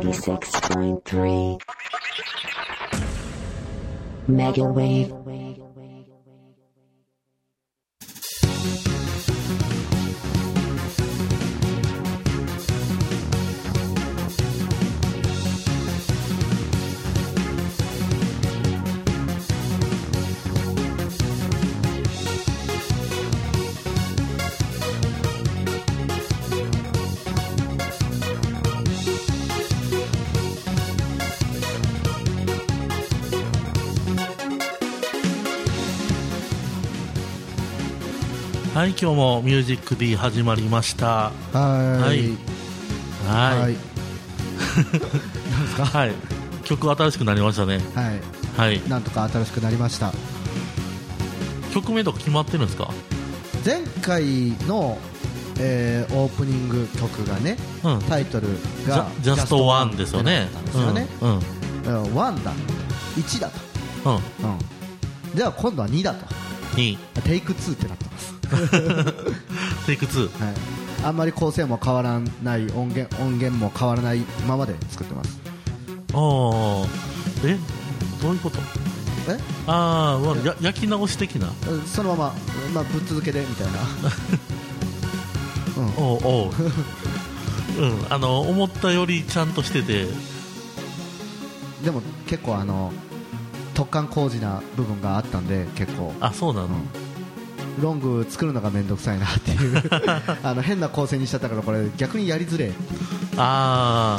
96.3 Megawave. はい今日も「ミュージック D」始まりましたははいい。はいはい。はい曲新しくなりましたねはい。はいなんとか新しくなりました。曲名とか決まってるんですか？前回の、えーオープニング曲がね、うんタイトルがジャストワンですよねワンだ。1だと。うんうん。では今度は2だと。にテイク2ってなってます。テイク2はい。あんまり構成も変わらない音源音源も変わらないままで作ってます。ああえ？どういうこと？え？ああ、まあ、や。焼き直し的な。うんそのまままあぶっ続けでみたいな。うん。おうおう。うん。あの思ったよりちゃんとしてて。でも結構あの突貫工事な部分があったんで結構。あそうなの、ロング作るのが面倒くさいなっていう。あの変な構成にしちゃったからこれ逆にやりづれえあ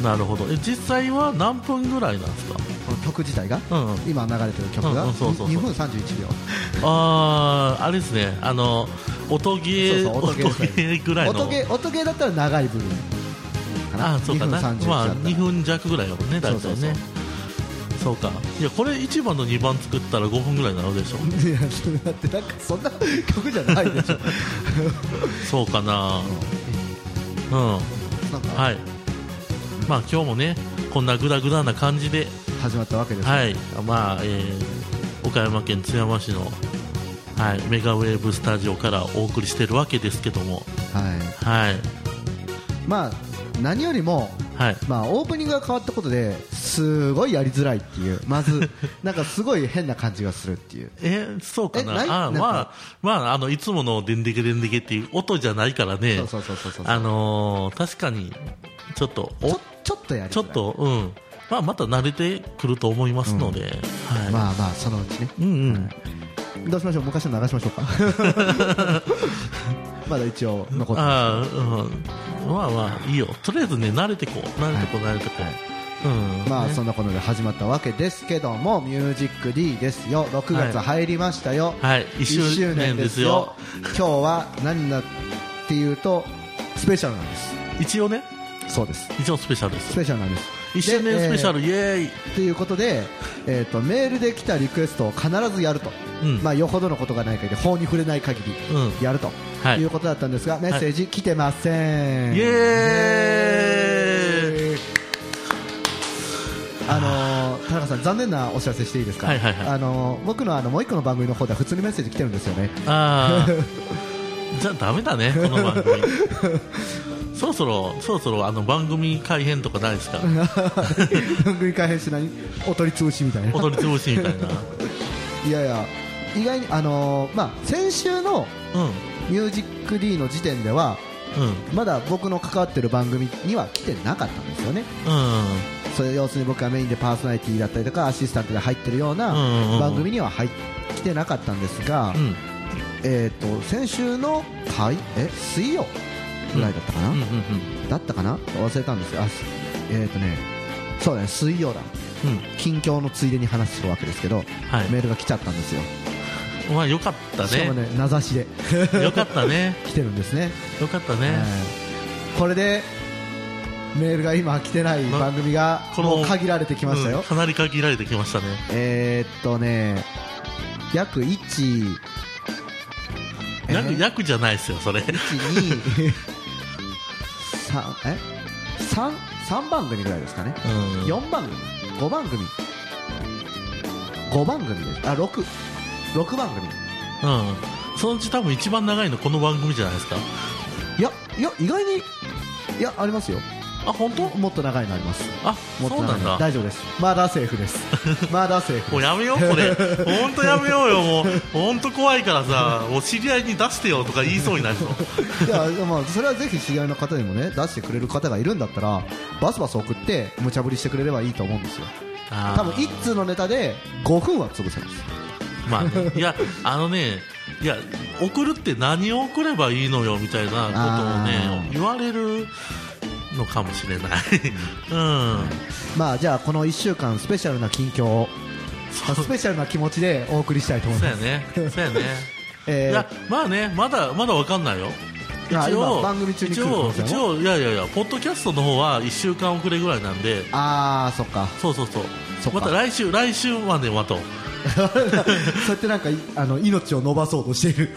あなるほど。え実際は何分ぐらいなんですか？この曲自体が？うんうん。今流れてる曲が？うんうんそうそうそう。2分31秒あああれですね。あの音ゲー音ゲーぐらいの。音ゲー音ゲーだったら長い部分かな。あそうかな。2分31まあだったら。2分弱ぐらいだもんね大体ね。そうそうそうか。いやこれ1番と2番作ったら5分ぐらいになるでしょ。いやそれだってなんかそんな曲じゃないでしょ。そうかな。うん。なんか。はい。まあ今日もねこんなグダグダな感じで。始まったわけですはい。まあえー岡山県津山市のはい、メガウェーブスタジオからお送りしてるわけですけども、はい。はい、まあ何よりもはい、まあ、オープニングが変わったことですごいやりづらいっていう。まず なんかすごい変な感じがするっていう。えーそうかな。あまあ、まあ、あのいつものでんでけでんでけっていう音じゃないからね、あのー確かにちょっとおちょちょっとやりづらい。ちょっと、うん。まあ、また慣れてくると思いますので、はい。まあまあそのうちね。うんうんどうしましょう？昔の流しましょうか。まだ一応残ってまああ、うん、まあまあいいよ。とりあえずね慣れてこう。慣れてこう、慣れてこう、うん。すまあねそんなことで始まったわけですけども「ミュージック D ですよ。6月はい。入りましたよ、はい。1 1周年ですよ。今日は何だっていうとスペシャルなんです。一応ね。そうです。一応スペシャルです。スペシャルなんです1周年スペシャル、でイエーイ、ということで、えー、とメールで来たリクエストを必ずやると、うん。まあ、よほどのことがない限り法に触れない限りうん。やると。はい。いうことだったんですが、メッセージ来てません、イエーイ。あのー田中さん残念なお知らせしていいですか、はいはいはい。あのー僕のあのもう一個の番組の方では普通にメッセージ来てるんですよね。ああ じゃあダメだねこの番組そろそろそろそろあの番組改編とかないですか？番組改編して何お取り潰しみたいな。踊り潰しみたい いやいや意外にあのーまあ先週のな「ミュージック d の時点ではうん。うんまだ僕の関わってる番組には来てなかったんですよね。うん。それ要するに僕がメインでパーソナリティだったりとかアシスタントで入ってるような番組には入っ来てなかったんですが、うん。えー、と先週の回？え？水曜？ぐらいだったかな、だったかな？忘れたんですよ。あすえっ、とねそうだね水曜だ。うん。近況のついでに話するわけですけど、はい。メールが来ちゃったんですよ。まあよかったしかもねね名指しで。よかったね。来てるんですね。よかったね、はい。これでメールが今来てないま番組がもう限られてきましたよ、うんかなり限られてきましたね。えーっとね約1え役役じゃないですよそれ。1 2 3え？三三番組ぐらいですかね、うん。4番組？5番組？5番組です。あ六。六番組。うん。そのうち多分一番長いのこの番組じゃないですか？いやいや意外にいやありますよあ本当？もっと長いのあります。あもっとそうなんだ。大丈夫です。まだセーフです。まだセーフもうやめようこれ。本当やめようよもう。本当怖いからさお知り合いに出してよとか言いそうになるの。いやまあそれはぜひ知り合いの方にもね出してくれる方がいるんだったらバスバス送って無茶ぶりしてくれればいいと思うんですよ。多分一通のネタで5分は潰せます。まあね、いや、あのね、いや、送るって何を送ればいいのよみたいなことをね言われるのかもしれない。うん。まあじゃあこの1週間スペシャルな近況をまあスペシャルな気持ちでお送りしたいと思いますそうやね。そうやね。えーいや、まあね、まだ、まだわかんないよ。あ一応今番組中に来一応一応いやいやいやポッドキャストの方は1週間遅れぐらいなんでああそっかそうそうそうまた来週来週まで待とう そうやってなんかいあの命を伸ばそうとしている。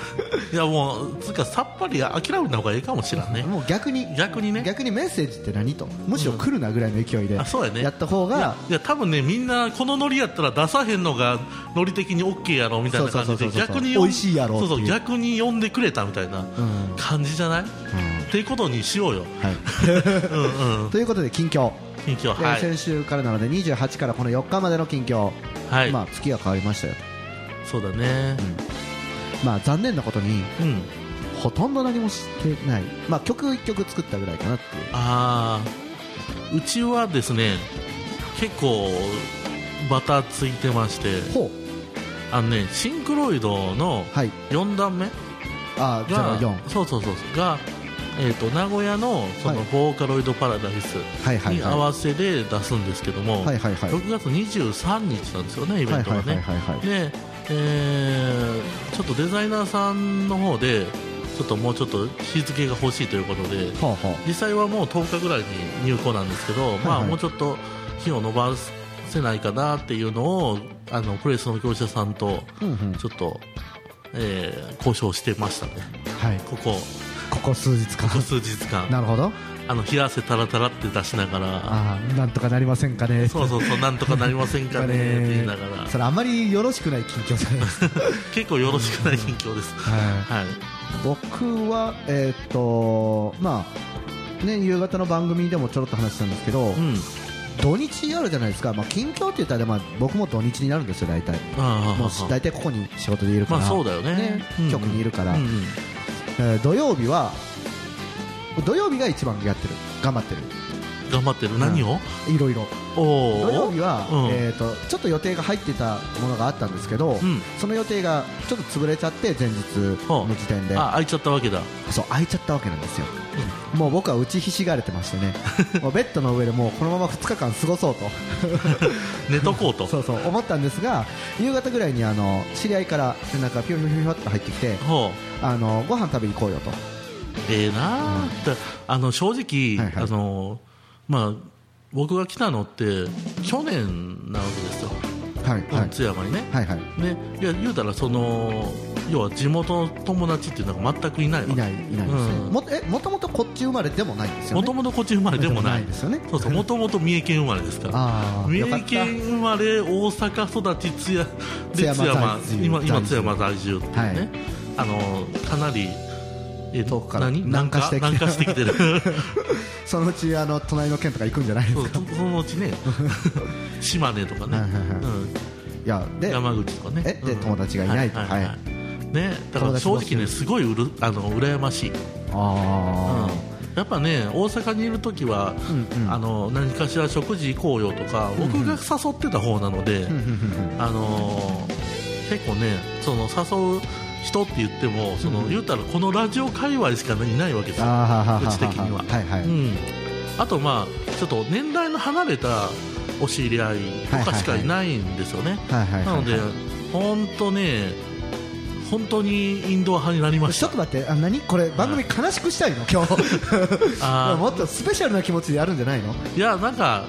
いやもうつうかさっぱり諦めた方がいいかもしれんね。もう逆に逆にね。逆にメッセージって何？とむしろ来るなぐらいの勢いであそうやねやった方がいや多分ねみんなこのノリやったら出さへんのがノリ的に OK やろみたいな感じで逆に美味しいやろそうそう逆に呼んでくれたみたいなうん。感じじゃない、っていうことにしようよ。はい。うんうん。ということで近況、近況。ではい。先週からなので28からこの4日までの近況、はい、まあ月が変わりましたよ。そうだね。と、まあ、残念なことにうん、ほとんど何もしてない、まあ、曲1曲作ったぐらいかなっていう。ああうちはですね結構バタついてまして。ほあのねシンクロイドのうはい。4段目あが04そうそうそうそう。が、えー、と名古屋のそのはい。ボーカロイドパラダイスはいはいはい。に合わせで出すんですけども、はいはいはい。6月23日なんですよねイベはいはいはいントがねはいはい。で、えーちょっとデザイナーさんの方でちょっともうちょっと日付が欲しいということでほうほう実際はもう10日ぐらいに入庫なんですけど、まあ、はい。もうちょっと日を伸ばせないかなっていうのをあのプレスの業者さんとうんうん。ちょっと、えー交渉してましたね。はい。ここここ数日間。ここ数日間。なるほど。あの冷や汗タラタラって出しながら。ああなんとかなりませんかね。そうそうそうなんとかなりませんかねって言いながら。それあまりよろしくない近況じゃないです。か、結構よろしくない近況です。はい。はい。僕はえーっとまあね夕方の番組でもちょろっと話したんですけど、うん。土日あるじゃないですか、まあ、近況って言ったら、まあ、僕も土日になるんですよ、大体。ああもう大体ここに仕事でいるから、まあそうだよねうん。局にいるから、うんうんえー土曜日は、土曜日が一番やってる、頑張ってる、頑張ってる。何を？いろいろ。おお土曜日は、うん。えー、とちょっと予定が入ってたものがあったんですけど、うん。その予定がちょっと潰れちゃって、前日の時点で、あ。開いちゃったわけだ。そう空いちゃったわけなんですよ。もう僕は打ちひしがれてましてね、もうベッドの上でもうこのまま2日間過ごそうと。寝とこうと。そうそう思ったんですが夕方ぐらいにあの知り合いから連絡がピョンピョンピピョンって入ってきてあのご飯食べに行こうよと。ええなあ、だあの正直、はいはい。あのまあ僕が来たのって去年なわけですよ、はいはい。津山にね、はいはい。ねいや言うたらその要は地元の友達っていうのが全くいないわいないいないですね、うん。もえもともとこっち生まれでもないんですよね？もともとこっち生まれでもないですよね？そうそうもともと三重県生まれですから。三重県生まれ大阪育ち津山津山今今津山在住っていうね、はい。あのかなりえ遠くから何？南下してきてる。そのうちあの隣の県とか行くんじゃないですか？そのうちね。島根とかね、はいはいはい。うん。いやで山口とかね。えでうん。友達がいないと。ははいい。はいね、だから正直ねすごいうるあの羨ましい、うん。あやっぱね大阪にいる時は、うんうん。あの何かしら食事行こうよとか、僕が誘ってた方なので、あうんあのー結構ねその誘う人って言ってもその、うん言うたらこのラジオ界隈しかいないわけですよ、うち的には。はいはい、うん、あとまあちょっと年代の離れたお知り合いとかしかいないんですよね、はいはいはい。なので本当ね本当にインドア派になりましちょったと待ってあ何？これ番組悲しくしたいの？今日。あーもっとスペシャルな気持ちでやるんじゃないの？いやなんか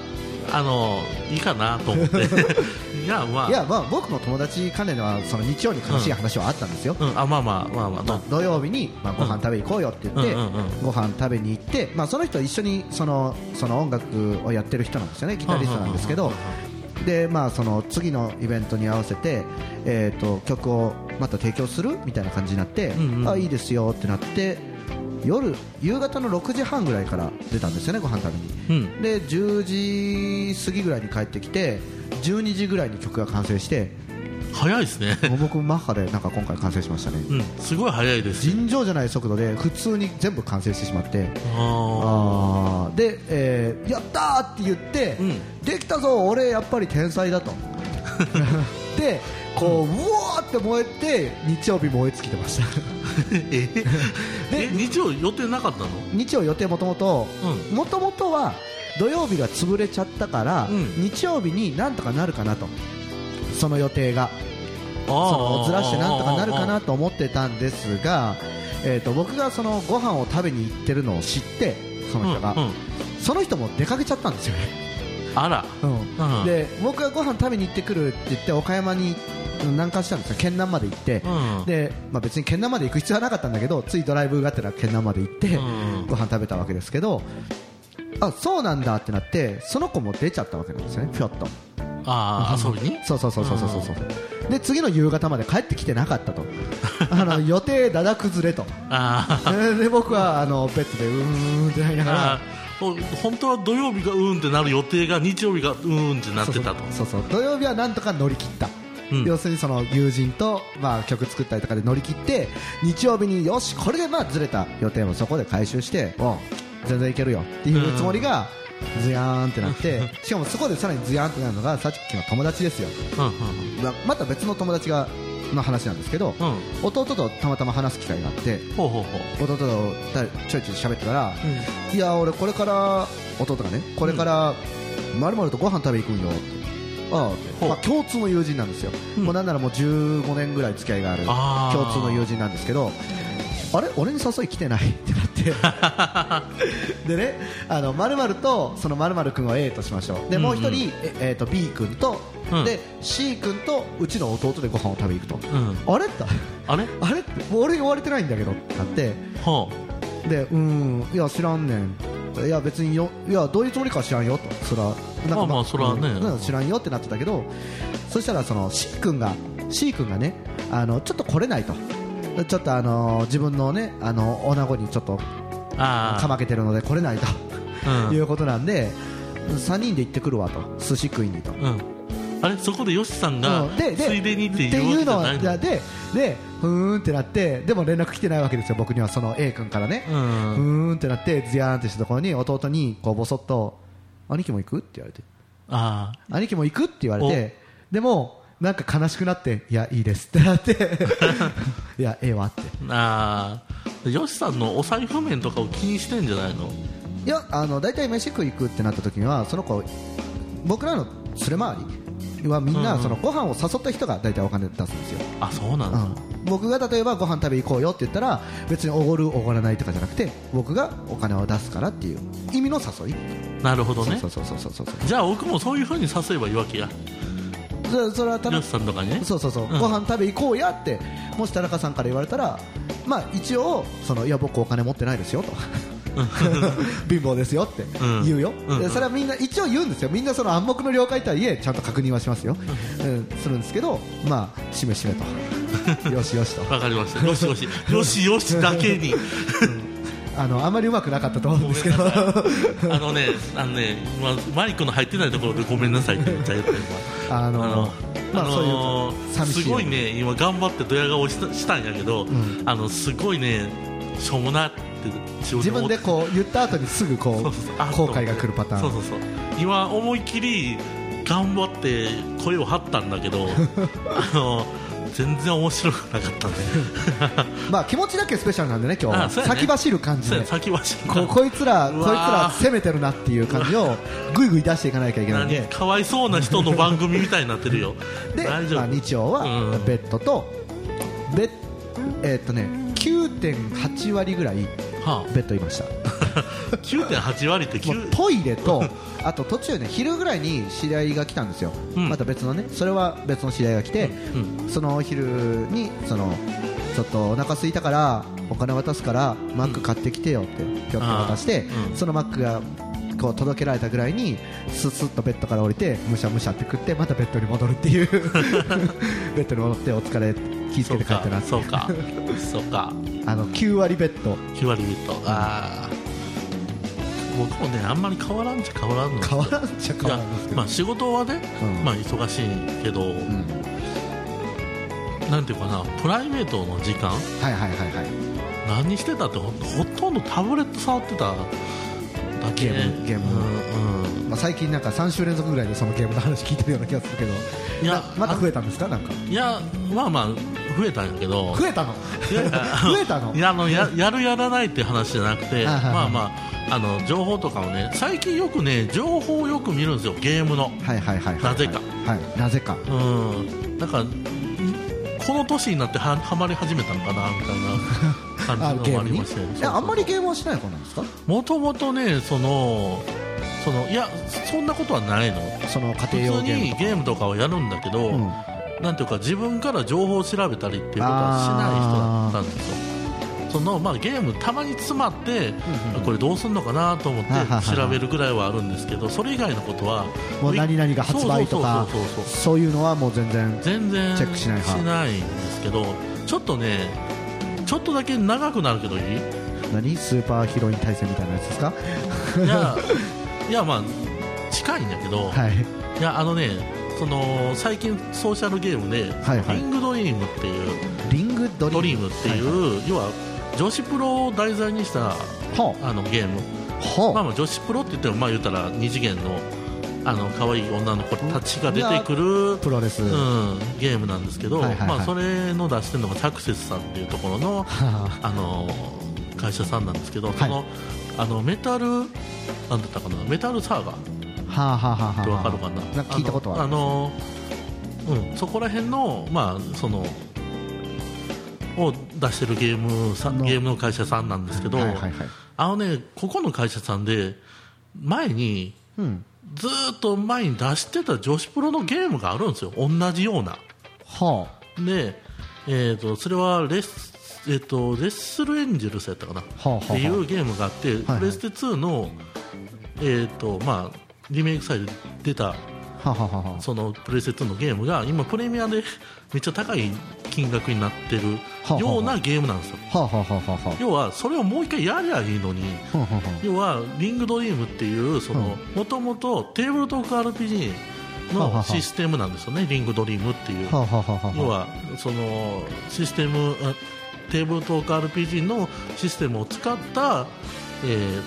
あのいいかなと思って。いやまあ。いやまあ僕も友達関連ではその日曜に悲しい話はあったんですよ、うん、あまあまあまあまあ、まあ、土曜日に、まあ、ご飯食べ行こうよって言って、うんうんうん。ご飯食べに行って、まあ、その人一緒にそのその音楽をやってる人なんですよね。ギタリストなんですけど。で、まあ、その次のイベントに合わせて、えー、と曲をまた提供するみたいな感じになって、うんうん。あいいですよってなって夜夕方の6時半ぐらいから出たんですよねご飯食べに。うん。で10時過ぎぐらいに帰ってきて12時ぐらいに曲が完成して早いですね。僕マッハでなんか今回完成しましたね。うん。すごい早いです尋常じゃない速度で普通に全部完成してしまってああー。で、えーやったーって言って、うん。できたぞ俺やっぱり天才だと。でこう、うわーって燃えて日曜日燃え尽きてました。ー え えで日曜予定なかったの？日曜予定もともとうもともとは土曜日が潰れちゃったから、うん。日曜日になんとかなるかなと。その予定が。そのずらしてなんとかなるかなと思ってたんですが、えー、と僕がそのご飯を食べに行ってるのを知ってその人が、うんうん。その人も出かけちゃったんですよね、あら。うん。うん。で僕がご飯食べに行ってくるって言って岡山に南下したん。ですよ県南まで行って、うん。でまあ、別に県南まで行く必要はなかったんだけどついドライブがてら県南まで行って、うん。ご飯食べたわけですけどあそうなんだってなってその子も出ちゃったわけなんですよね、ぴょっと。ああ遊びに？そうそうそうそうそうそうで次の夕方まで帰ってきてなかったと。あの 予定だだ崩れと。で僕はあのベッドでうーんってなりながら。本当は土曜日がうーんってなる予定が日曜日がうーんってなってたと。そう。そうそう。土曜日はなんとか乗り切った、うん。要するにその友人と、まあ、曲作ったりとかで乗り切って日曜日によしこれでまあずれた予定もそこで回収して全然いけるよっていうつもりが、ズヤーンってなってしかもそこでさらにズヤーンってなるのがさっきの友達ですよ。うんままた別の友達がの話なんですけど弟とたまたま話す機会があって弟とだちょいちょい喋ってたら、いや俺これから弟がねこれからまるまるとご飯食べに行くんよ。ってまあ、共通の友人なんですよ、うん。もうなんならもう15年ぐらい付き合いがある共通の友人なんですけどあれ？俺に誘い来てない？ってなって。でねあの〇〇とその〇〇君を A としましょう。でもう一人、ええーと B 君と、うん。で C 君とうちの弟でご飯を食べに行くと、うん。あれ？って。あれ？あれ？って。俺言われてないんだけどってなって。ほでうんいや知らんねんいや別によいやどういうつもりかは知らんよと。そらなんかまあまあそらね。うん。知らんよってなってたけどそしたらその C 君が C 君がねあのちょっと来れないと。ちょっとあの自分のねあの女子にちょっとかまけてるので来れないと。あいうことなんで3人で行ってくるわと。寿司食いにと。うん、うん、あれ？そこでヨシさんがついでにってっていうの？はででふーんってなってでも連絡来てないわけですよ僕にはその A 君からね。うふんーんってなってズヤーンってしたところに弟にこうボソッと兄貴も行く？って言われて。あ兄貴も行く？って言われてでもなんか悲しくなっていやいいですってなって。いやええわって。あああ。ヨシさんのお財布面とかを気にしてんじゃないの？いやあの大体飯食い行くってなった時にはその子僕らの連れ回りはみんうなん。そのご飯を誘った人が大体お金出すんですよ。あそうなんだ、うん。僕が例えばご飯食べ行こうよって言ったら別におごるおごらないとかじゃなくて僕がお金を出すからっていう意味の誘い、なるほどね。そうそうそうそうそうそう。じゃあ僕もそういう風に誘えばいいわけや。そそれはただヨシさんとかにね。そうそうそう、うん。ご飯食べ行こうやってもし田中さんから言われたらまあ一応そのいや僕お金持ってないですよと 貧乏ですよってうん。言うよ、うそれはみんな一応言うんですよ。みんなその暗黙の了解とはいえちゃんと確認はしますよ、うん、するんですけどまあしめしめと。よしよしと。わかりました。よしよし。よしよしだけに。あのあまりうまくなかったと思うんですけど。あのねあのね、まあ、マイクの入ってないところでごめんなさいって言っちゃ言った今あのあああのそういう寂しいすごいね今頑張ってドヤ顔したしたんやけど、ん。あのすごいねしょうもなって自自分でこう言った後にすぐこそう後悔が来るパターン。そうそうそう。今思いっきり頑張って声を張ったんだけど あの全然面白くなかったね。まあ気持ちだけスペシャルなんでね今日ね。先走る感じでや先走るここいつらこいつら攻めてるなっていう感じをぐいぐい出していかなきゃいけないん何で。かわいそうな人の番組みたいになってるよ。で、まあ、日曜はうん。ベッドとベッえーっとね9.8割ぐらいはベッドいました。あ、9.8割って9もうトイレと あと途中ね昼ぐらいに知り合いが来たんですよ、うん。また別のねそれは別の知り合いが来て、うその昼にそのちょっとお腹空いたからお金渡すからマック買ってきてよってぴょっと渡して、そのマックがこう届けられたぐらいにスッスッとベッドから降りてむしゃむしゃって食ってまたベッドに戻るっていう。ベッドに戻ってお疲れ気付けて帰ってなそうかそうか あの9割ベッド。9割ビットああ僕もねあんまり変わらんちゃ変わらんの。変よわらんっちゃ変わらんですけど、まあ仕事はね、うん。まあ忙しいけど、うん。なんていうかなプライベートの時間？はいはいはいはい。何してたってほほとんどタブレット触ってただけ。ゲームゲーム。うんうん。まあ、最近なんか3週連続ぐらいでそのゲームの話聞いてるような気がするけどいやなまた増えたんですか？なんか。いやまあまあ増えたんやけど。増えた の？増えたの？いやあのややるやらないって話じゃなくてまあまああの情報とかをね最近よくね情報をよく見るんですよゲームの。はいはいはいはいなぜか。はい。なぜか。うん。だからんこの年になってははまり始めたのかなみたいな感じの もありましていやあんまりゲームはしない方なんですか？もともとねそのそのいやそんなことはないの。その普家庭用通ゲームにゲームとかをやるんだけど、うん。なんていうか自分から情報を調べたりっていうことはしない人だったんですよ。そのまあ、ゲームたまに詰まって、うんこれどうするのかなと思って調べるぐらいはあるんですけどそれ以外のことはもう何々が発売とかそういうのはもう全然全然チェックしない派。ないんですけどちょっとねちょっとだけ長くなるけどいい？何？スーパーヒロイン対戦みたいなやつですか？いや いやまあ近いんだけど、はい。いやあのねその最近ソーシャルゲームで、はいはい。リングドリームっていうリングドリーム。っていう、は要は女子プロを題材にしたいほあのゲーム、うほう。まあ、まあ女子プロって言ってもまあ言ったら二次元のあの可愛い女の子たちが出てくる、プロレス、うはん、ゲームなんですけど、はいはいはい。まあ、それの出してるのがサクセスさんっていうところのああの会社さんなんですけど、い。そのあのメタルなんだったかな？メタルサーガ？はあはあはあはあ。ってわかるかな？なんか聞いたことはある。あのあの、うん、そこら辺のまあそのを出してるゲームさのゲームの会社さんなんですけど、はいはいはい。あのねここの会社さんで前にうん。ずーっと前に出してた女子プロのゲームがあるんですよ。同じような。はで、えー、とそれはレス,、えー、とレッスルエンジェルスやったかな、あはあはあ。っていうゲームがあって、はいプレステ2の、えーとまあ、リメイクサイトで出たそのプレステ2のゲームが今プレミアでめっちゃ高い金額になってるようなゲームなんですよ。要はそれをもう一回やりゃいいのに要はリングドリームっていうそのもともとテーブルトーク RPG のシステムなんですよね。リングドリームっていう。要はそのシステムあテーブルトーク RPG のシステムを使ったえー、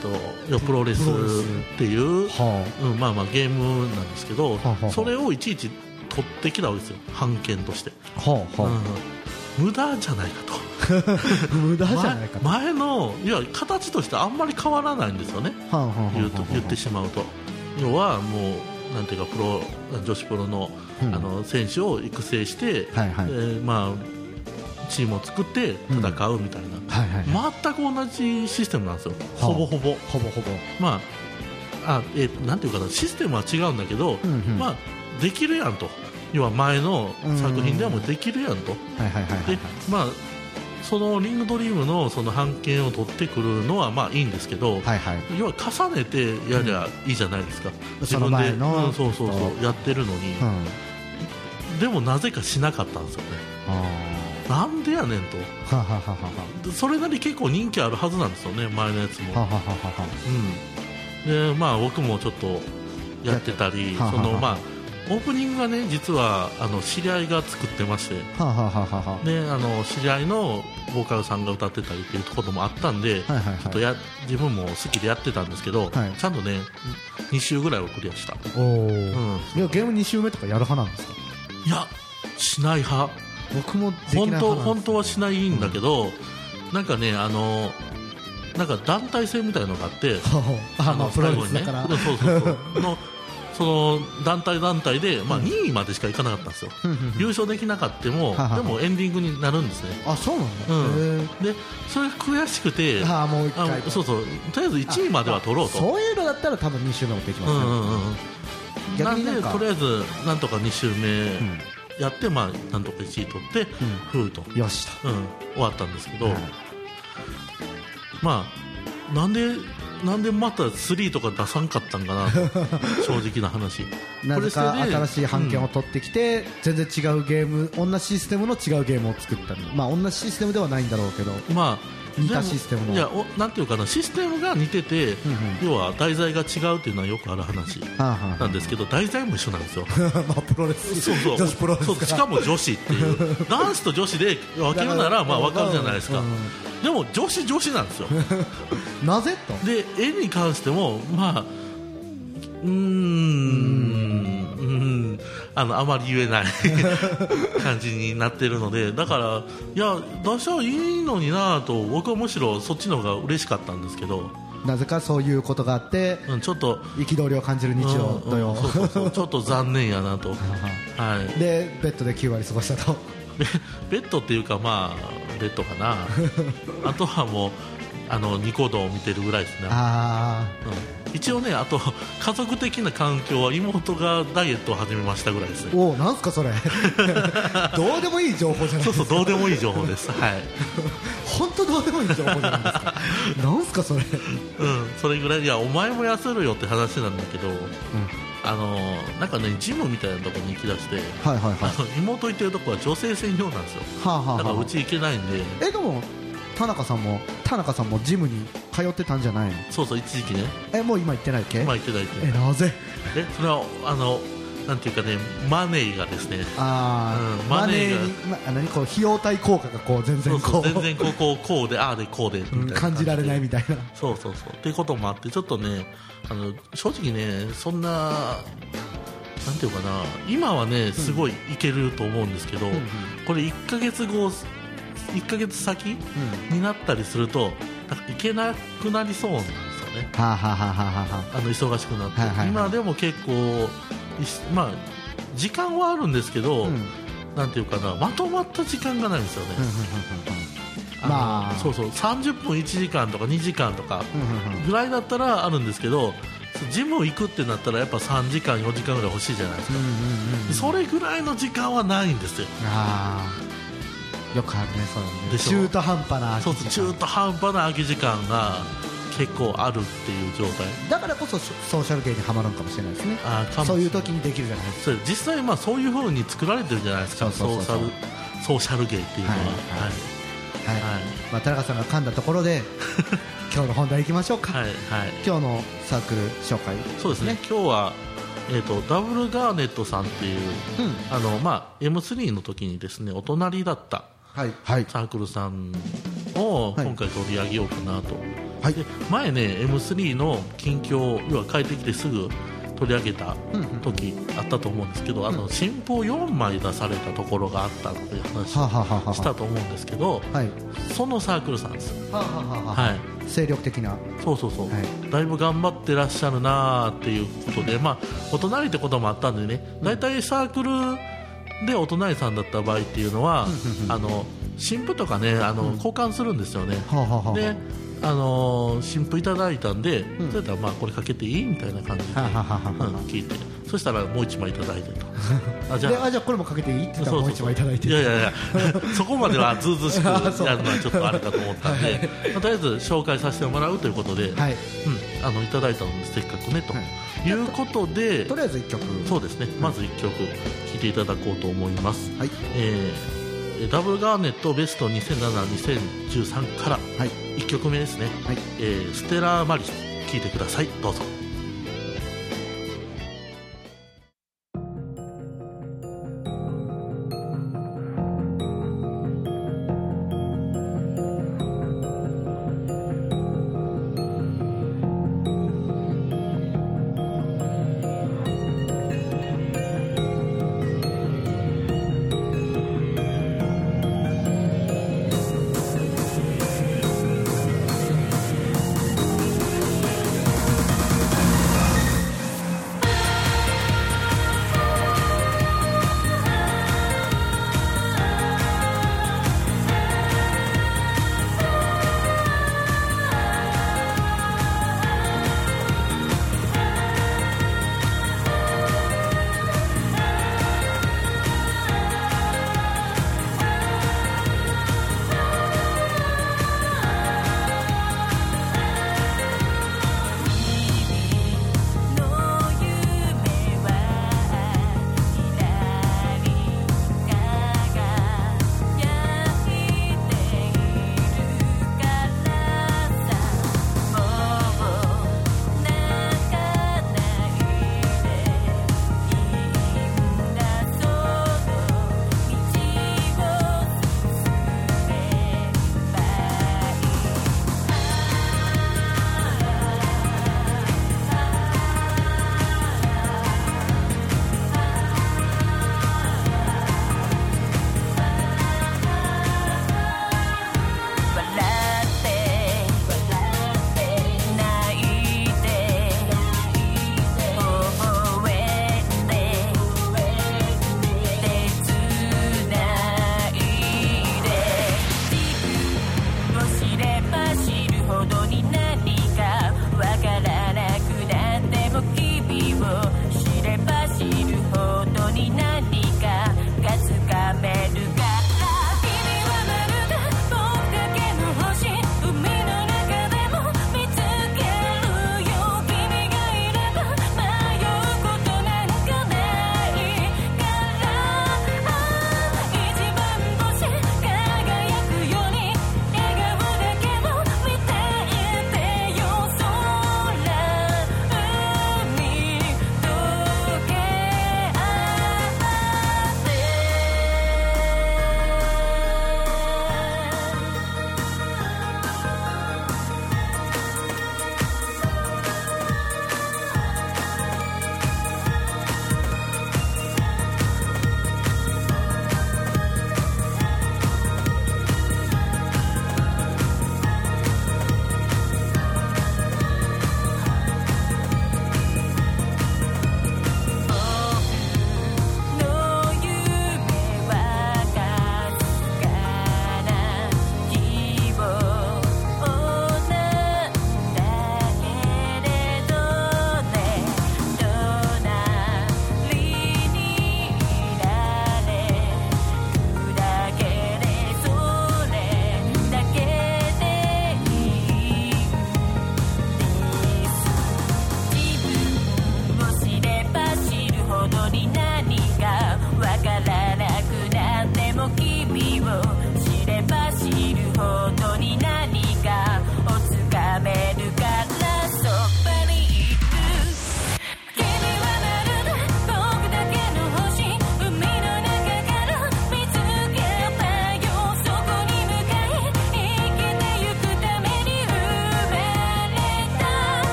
とプロレスっていうはうん、まあまあゲームなんですけど、はあはあそれをいちいち取ってきたわけですよ、版権として、あはあ。はうん、無駄じゃないかあ 無駄と、じゃないかと。前前のいや形としてあんまり変わらないんですよね、言うと言ってしまうと、要はもう、なんていうか、プロ女子プロの,、うん。あの選手を育成して、はいはい。えーまあ、チームを作って戦うみたいな、はいはい全く同じシステムなんですよ、はあほぼ。ほぼ。ほぼ。ほぼまあ、あえーなんていうかな。システムは違うんだけど、うんうん。まあ、できるやんと。要は前の作品ではもうできるやんと、でまあ、そのリングドリームのその版権を取ってくるのはまあいいんですけど、はいはい。要は重ねてやりゃいいじゃないですか、自その分で前のうんそうそうそうやってるのに、うん。でもなぜかしなかったんですよね。あなんでやねんと。それなり結構人気あるはずなんですよね前のやつも。うん、でまあ僕もちょっとやってたりそのまあオープニングがね実はあの知り合いが作ってまして。であの知り合いのボーカルさんが歌ってたりっていうところもあったんで、自分も好きでやってたんですけど、はい。ちゃんとね2週ぐらいをクリアした、おお、うん、いやゲーム2周目とかやる派なんですか？いやしない派僕も本当本当はしないんだけど、なんかねあのなんか団体戦みたいなのがあって あまあプロレスだ最から。後にね。そうそうそう。のその団体団体で、まあ、2位までしかいかなかったんですよ、優勝できなかったも、でもエンディングになるんですね、あそうなん。でそれが悔しくて、えああもう一回あそうそう。とりあえず1位までは取ろうと。そういうのだったら多分2周目もできますね、なんでとりあえずなんとか2周目んやって、まあ、なんとか1位取って、ふうと、よしと、うん、終わったんですけど、はい。まあなんでなんでまた3とか出さんかったんかなと 正直な話。なぜか新しい版権を取ってきて、全然違うゲーム同じシステムの違うゲームを作ったりまあ同じシステムではないんだろうけど。まあ似たシステムの。いやおなんていうかなシステムが似てて、ん要は題材が違うっていうのはよくある話なんですけど題材も一緒なんですよ。まあプロレス。そうそう。女子プロレスそうしかも女子っていう。男子と女子で分けるならまあ分かるじゃないですか、うんでも女子女子なんですよ。なぜと？で絵に関してもまあうーんうんあのあまり言えない感じになってるので だからいや出したらいいのになと僕はむしろそっちの方が嬉しかったんですけど、なぜかそういうことがあってうん、ちょっと憤りを感じる日曜土曜ちょっと残念やなと、はい、でベッドで9割過ごしたと。ベ ベッドっていうかまあベッドかな。あとはもうあのニコ動を見てるぐらいですね。あうん。一応ねあと家族的な環境は妹がダイエットを始めましたぐらいですおおなんすかそれ。どうでもいい情報じゃないそうですか。そうどうでもいい情報です。はい、本当どうでもいい情報じゃないですか。なんすかそれ。うん、それぐらい。いやお前も痩せるよって話なんだけど、あのなんかねジムみたいなところに行きだして、はいはいはい。妹行ってるとこは女性専用なんですよ。はあはあはあ。だからうち行けないんで。えでも田中さんも田中さんもジムに通ってたんじゃないの？そうそう一時期ね。えもう今行ってないっけ？今行ってないってえなぜ？えそれはあのなんていうかねマネーがですね。ああ、うんマネーに、まあ、何？こう費用対効果がこう全然こそう全然こうこうこうでああでこうでみたいうんな感じられないみたいな。そうそうそう。っていうこともあってちょっとねあの正直ねそんななんていうかな今はねすごいいけると思うんですけど、んうんこれ1ヶ月後1ヶ月先になったりするとなんかいけなくなりそうなんですよね。はあ、はあはあはあはあ、あの忙しくなって、はいは今でも結構まあ時間はあるんですけど、うん。うんなんていうかなまとまった時間がないんですよね、まあ。そうそう30分1時間とか2時間とかぐらいだったらあるんですけどジム行くってなったらやっぱ3時間4時間ぐらい欲しいじゃないですか、うんうんうんそれぐらいの時間はないんですよよくあるねそうで。しょ中途半端なそうそう中途半端な空き時間が結構あるっていう状態。だからこそソーシャルゲーにはまるのかもしれないですね。あーかもそういう時にできるじゃないですそれ実際まあそういう風に作られてるじゃないですか。そうそうそうそう。ソーシャルソーシャルゲーっていうのは、はい。はい。かはい、はい。まあ、田中さんが噛んだところで 今日の本題いきましょうか、はいはい。今日のサークル紹介。そうですね。今日は、えー、とダブルガーネットさんっていううん。あの、まあ、M3 の時にですねお隣だったはい。はい。サークルさんをはい。今回取り上げようかなと、はい。で前ね M3 の近況要は帰ってきてすぐ取り上げたうんうん。時あったと思うんですけど、あの新報4枚出されたところがあったっていう話したと思うんですけどはい。そのサークルさんです。はあ、はあははい。精力的な。そうそうそう、はい。だいぶ頑張ってらっしゃるなーっていうことで、まあ、お隣ってこともあったんでね大体サークルでお隣さんだった場合っていうのは、あの新譜とかねあの、交換するんですよね、であのー新譜いただいたんで、ん。それやったらまあこれかけていいみたいな感じで、聞いて。そしたらもう一枚いただいてと。あじであじゃあこれもかけていいって言ったらもう一枚いただいて。いやいやいやそこまではずうずうしく やるのはちょっとあれかと思ったんで、まあとりあえず紹介させてもらうということで、はい。うん、あのいただいたのでせっかくねと、、はい。うことでとりあえず一曲。そうですね。まず1曲ていただこうと思います、はい。えーダブルガーネットベスト2007-2013からはい。1曲目ですね、はい。えーステラマリス聴いてください。どうぞ「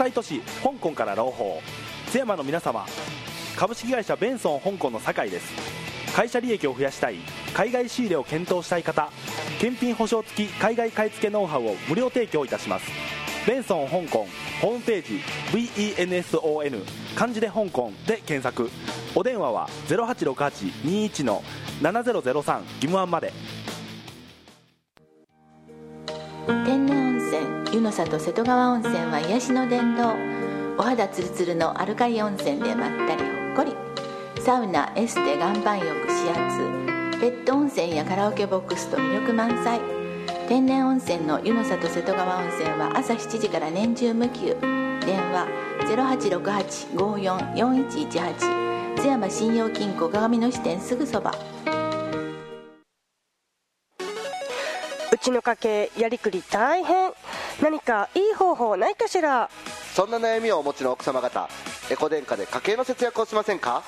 際都市香港から朗報。津山の皆様株式会社ベンソン香港の酒井です。会社利益を増やしたい海外仕入れを検討したい方検品保証付き海外買い付けノウハウを無料提供いたします。ベンソン香港ホームページ VENSON 漢字で香港で検索。お電話は086821の7003義務案まで。天然湯の里瀬戸川温泉は癒しの殿堂お肌ツルツルのアルカリ温泉でまったりほっこり。サウナエステ岩盤浴指圧。ペット温泉やカラオケボックスと魅力満載。天然温泉の湯の里瀬戸川温泉は朝7時から年中無休。電話0868-544118津山信用金庫鏡の支店すぐそば。ちの家計やりくり大変。何かいい方法ないかしら？そんな悩みをお持ちの奥様方エコ電化で家計の節約をしませんか？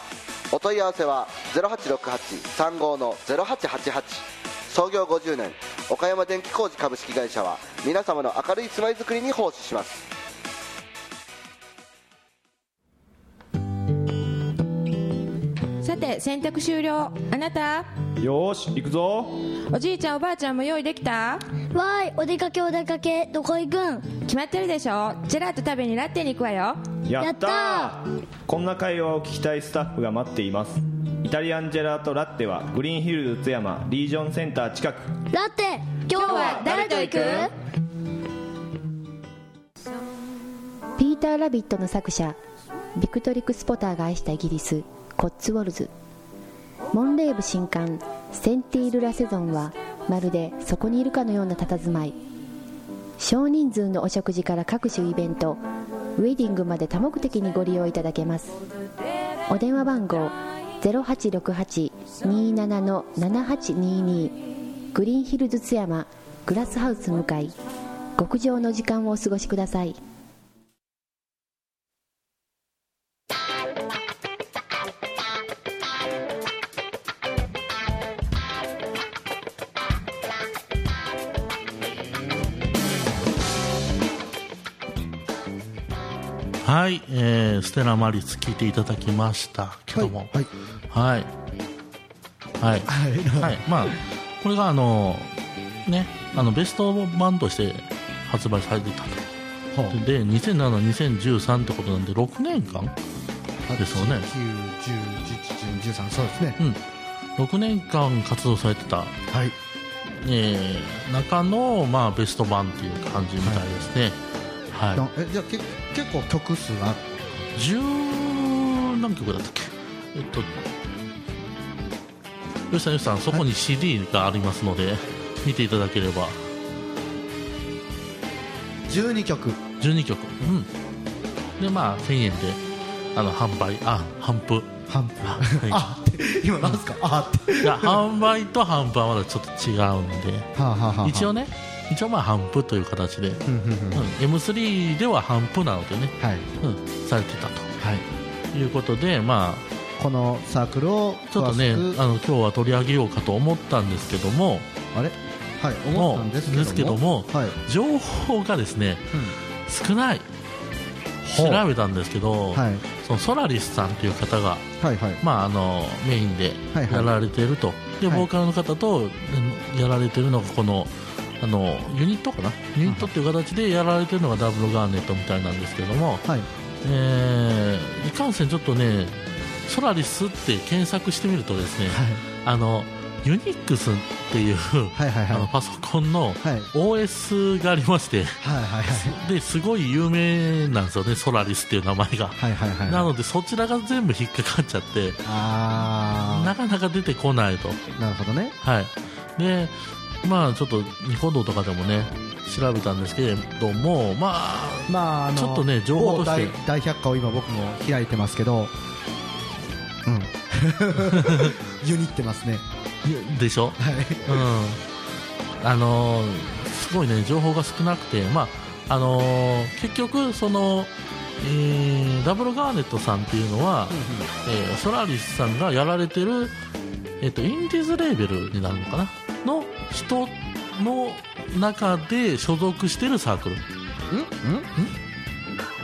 お問い合わせは0868-35の0888創業50年岡山電気工事株式会社は皆様の明るい住まいづくりに奉仕します。さて洗濯終了。あなた？よーし行くぞ。おじいちゃんおばあちゃんも用意できた？わーいお出かけお出かけどこ行くん？決まってるでしょ。ジェラート食べにラッテに行くわよ。やったこんな会話を聞きたいスタッフが待っています。イタリアンジェラートラッテはグリーンヒルズ津山リージョンセンター近く。ラテ今日は誰と行く？ピーター・ラビットの作者ビクトリック・スポターが愛したイギリスコッツウォルズモンレーブ新刊センティール・ラセゾンはまるでそこにいるかのような佇まい。少人数のお食事から各種イベントウェディングまで多目的にご利用いただけます。お電話番号0868-27-7822グリーンヒルズ津山グラスハウス向かい。極上の時間をお過ごしください。はい、えー、ステラマリス聞いていただきましたけども、はいはい、はい、はい、まあ、これがあの、ね、あのベスト版として発売されてたと。はで、2007、2013ってことなんで、6年間ですよね。9、10、11、13そうですね。うん、6年間活動されてた、はい。えー中の、まあ、ベスト版っていう感じみたいですね。はい。なえじゃあけ結構曲数が10何曲だったっけ？えっと吉さん吉さんそこに CD がありますので、見ていただければ。12曲。12曲。うん。でまあ1000円であの販売あ販布。半分あはい あって今なんすか？あって。いや販売と販布はまだちょっと違うんで。はあはあはあ。一応ね一応まあ販布という形で、うん、うんうん。うん。M3 では販布なのでね、はい。うん、されてたと。はい。いうことでまこのサークルをあちょっとねあの今日は取り上げようかと思ったんですけども。あれ？はい思ったんですけども。はい。情報がですね少ない。調べたんですけど、はい。そのソラリスさんという方が、はいはい。まあ、あのメインではいはい。やられていると、ではい。ボーカルの方とうんやられているのがこのあのユニットかな？ユニットっていう形でやられているのがダブルガーネットみたいなんですけども、はい。えーいかんせんちょっとねソラリスって検索してみるとですね、あのユニックスっていう、はいはいはい。あのパソコンのはい。OS がありまして、はいはいはい。ですごい有名なんですよね、ソラリスっていう名前が。はいはいはい。なので、そちらが全部引っかかっちゃって、あなかなか出てこないと。あなるほどね。はい。で、まあ、ちょっと、ニコ動とかでもね、調べたんですけれども、まあ、まあちょっとね情報として。某大大百科を今僕も開いてますけどうん。ユニってますね。でしょ？はい。うん。あのーすごいね、情報が少なくて、まあ、あのー結局、その、えーダブルガーネットさんっていうのは、えーソラリスさんがやられてる、えっ、と、インディーズレーベルになるのかな？の人の中で所属してるサークル。うん？う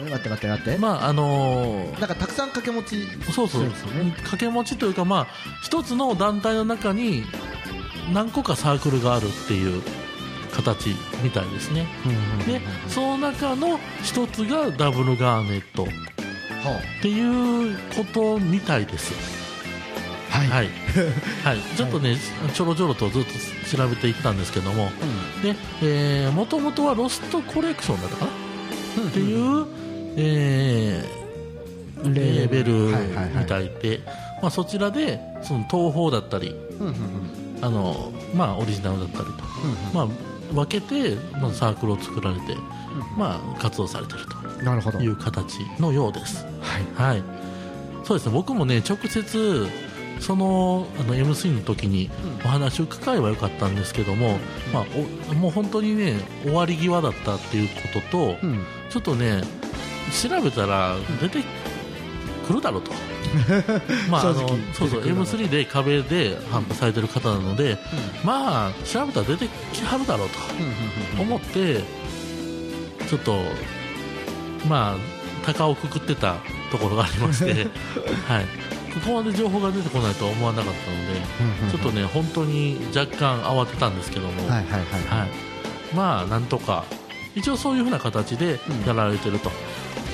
ん？待って待って待って。まああのーなんかたくさん掛け持ちそうそう、ですよね。掛け持ちというか、まあ、一つの団体の中に何個かサークルがあるっていう形みたいですね、でその中の一つがダブルガーネットっていうことみたいです。はい、はい。はい。ちょっとね、ちょろちょろとずっと調べていったんですけども、もともとはロストコレクションだったかな、っていう、えーレーベル。みたいで、まあ、そちらでその東宝だったり、あのまあ、オリジナルだったりと、まあ、分けて、まあ、サークルを作られて、まあ、活動されているなるほど。という形のようです。はい、そうですね。僕もね直接そのあの MC の時にお話を伺えばよかったんですけども、まあ、おもう本当にね終わり際だったっていうことと、ちょっとね調べたら出てくるだろうと。まあ、あのそうそう出てくるだろう M3 で壁で販売されてる方なので、まあ調べたら出てきはるだろうと思ってちょっとまあ高をくくってたところがありまして、はい、ここまで情報が出てこないとは思わなかったので、ちょっとね本当に若干慌てたんですけども、はいはいはいはい、まあなんとか一応そういう風な形でやられてると、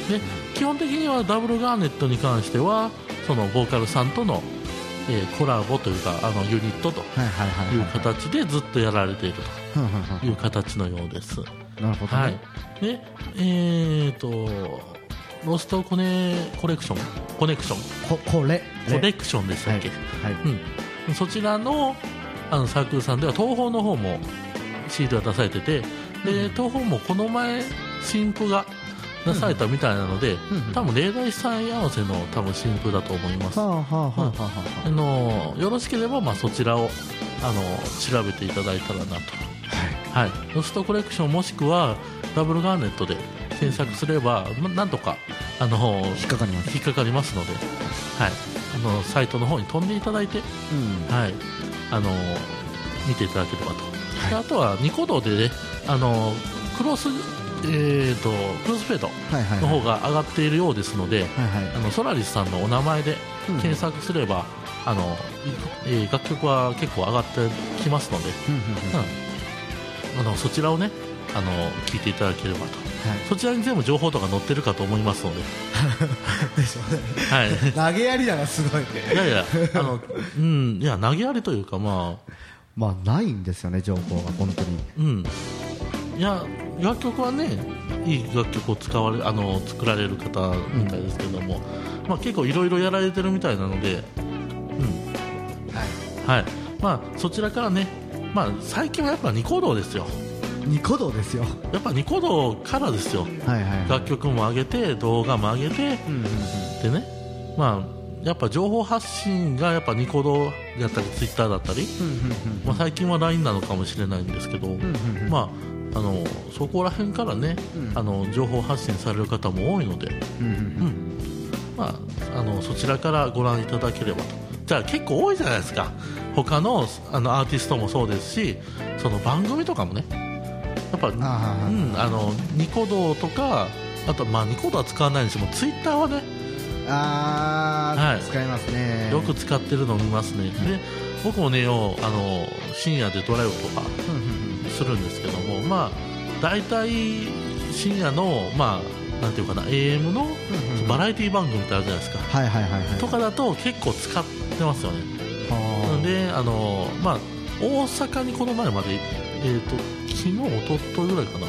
で基本的にはダブルガーネットに関してはそのボーカルさんとの、えーコラボというかあのユニットという形でずっとやられていると。いう形のようです。なるほどね。はい、でえーとロストコネコレクション？コネクション？ここれ？コレクションでしたっけ、うん、そちらのあのサークルさんでは東宝の方も CD が出されててで東宝もこの前新譜が出されたみたいなので、多分例題祭合わせの多分新譜だと思います、よろしければまあそちらをあの調べていただいたらなと、はい。ロストコレクションもしくはダブルガーネットで検索すれば、まなんとかあの引っかかります。引っかかりますので、はい、あのサイトの方に飛んでいただいて、はい、あの見ていただければと、であとはニコ動でねあのクロスえー、とクロスフェードはいはいの方が上がっているようですので、あのソラリスさんのお名前で検索すれば、あのえー楽曲は結構上がってきますので、うん。あのそちらをねあの聞いていただければと、そちらに全部情報とか載ってるかと思いますので、はい、投げやりだなすごいいやいやあの、うん、いや投げやりというかまあ。まあないんですよね情報が本当に。うん、いや楽曲はねいい楽曲を使われあの作られる方みたいですけども、まあ、結構いろいろやられてるみたいなので、うん。はい。まあ、そちらからね、まあ、最近はやっぱニコ動ですよニコ動ですよ。やっぱニコ動からですよ、はいはい楽曲も上げて動画も上げて、でね、まあ、やっぱ情報発信がやっぱニコ動だったりツイッターだったり、まあ、最近は LINE なのかもしれないんですけど、まあ、あのそこら辺からね、あの情報発信される方も多いので、うん。まあ、あのそちらからご覧いただければと。じゃあ結構多いじゃないですか。他のあのアーティストもそうですしその番組とかもねやっぱ、うん、あのニコ動とかあとまあニコ動は使わないにしてもツイッターはねあー、はい。使いますね。よく使ってるのを見ますね、で僕もねよあの深夜でドライブとかするんですけども、まあ、大体深夜の、まあ、なんていうかな AM のバラエティ番組ってあるじゃないですか、はいはいはいはい。とかだと結構使ってますよね。であの、まあ、大阪にこの前まで、えー、と昨日おとといぐらいかな、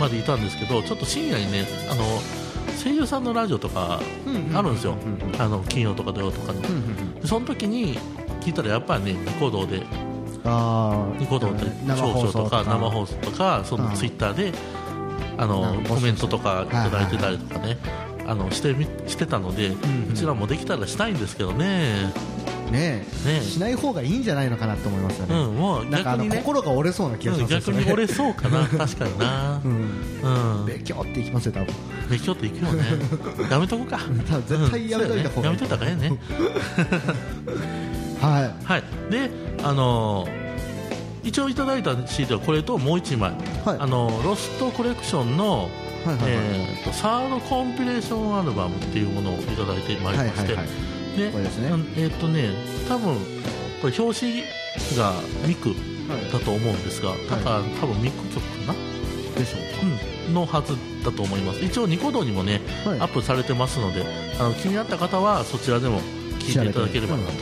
までいたんですけどちょっと深夜にねあの声優さんのラジオとかあるんですよ、あの金曜とか土曜とかに、でその時に聞いたらやっぱりねニコ動で。あニコ動で生放送少々とか生放送とかそのツイッターであのコメントとかいただいてたりとかねあのしてみしてたのでうちらもできたらしたいんですけどねねねしない方がいいんじゃないのかなと思いますよね、うんもう逆にね。心が折れそうな気がしますよ逆に折れそうかな。確かにな。うん。うん。べきょっていきますよ多分。べきょっていくよね。やめとこうか。多分絶対やめといた方がいい。うんね。やめといた方がいいね。はい。はい。であのー一応いただいた CD はこれともう1枚、あのロストコレクションのはいはいはいえーとサードコンピレーションアルバムっていうものをいただいてまいりまして、はいはいはいでこれですね。うんえっ、とね多分これ表紙がミクだと思うんですが、だから多分ミク曲かな、でしょう。うん、のはずだと思います。一応ニコ動にもね、はい。アップされてますのであの気になった方はそちらでも聴いていただければなと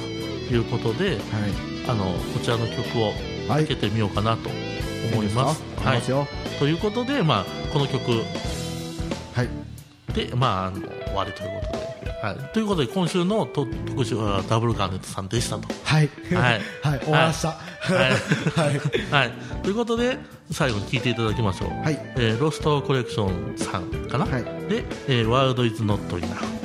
いうことで、あのこちらの曲をかけてみようかなと思います。いいいきますよ。ということで、まあ、この曲はいで、まあ、あの終わりということで。はい、ということで今週のと特集はダブルガーネットさんでしたと。はい。はい、はい終わらした。はい、はい。はい。ということで最後に聴いていただきましょう、はい。えーロストコレクションさんかな、で、えー、ワールドイズノットイナフ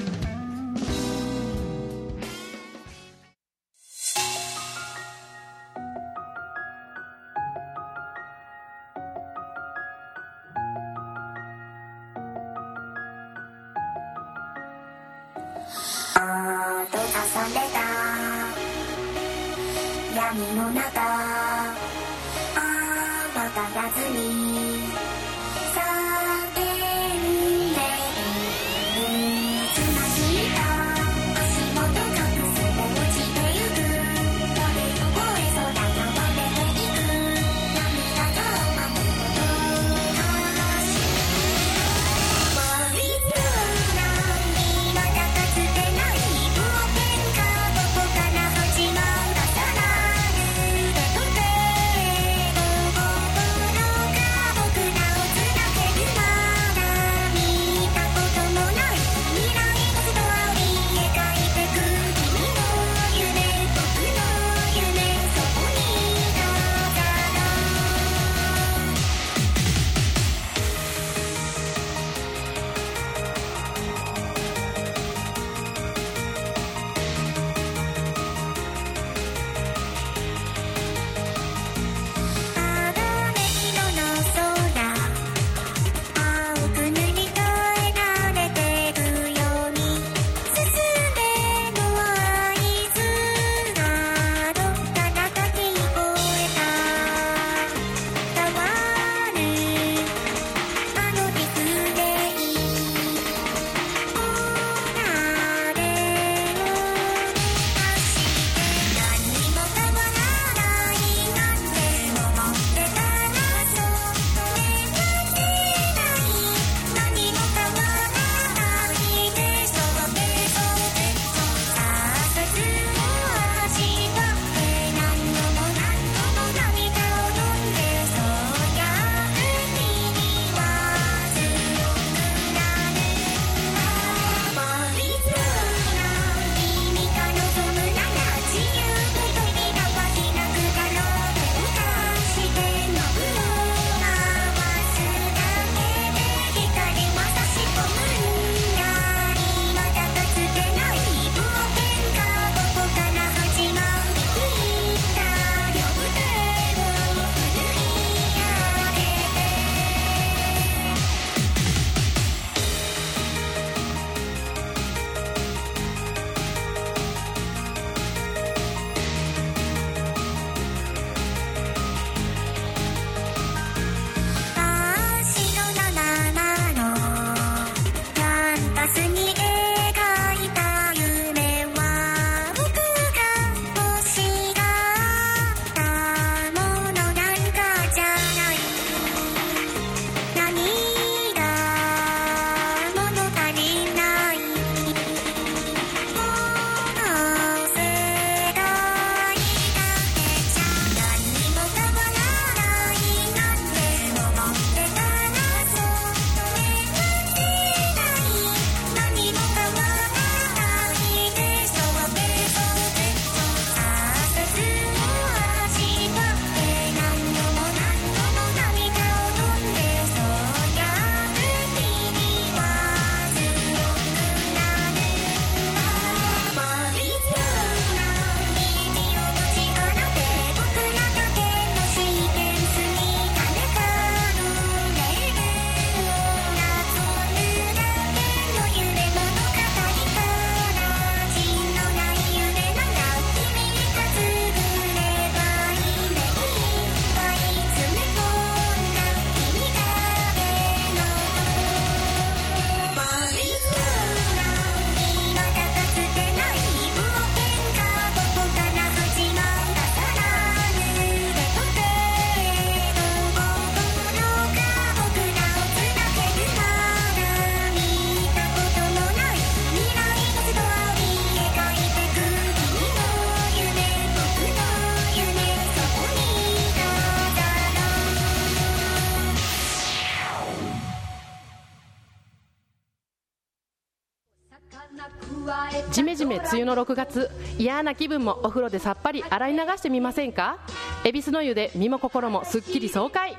梅雨の6月嫌な気分もお風呂でさっぱり洗い流してみませんか？恵比寿の湯で身も心もすっきり爽快。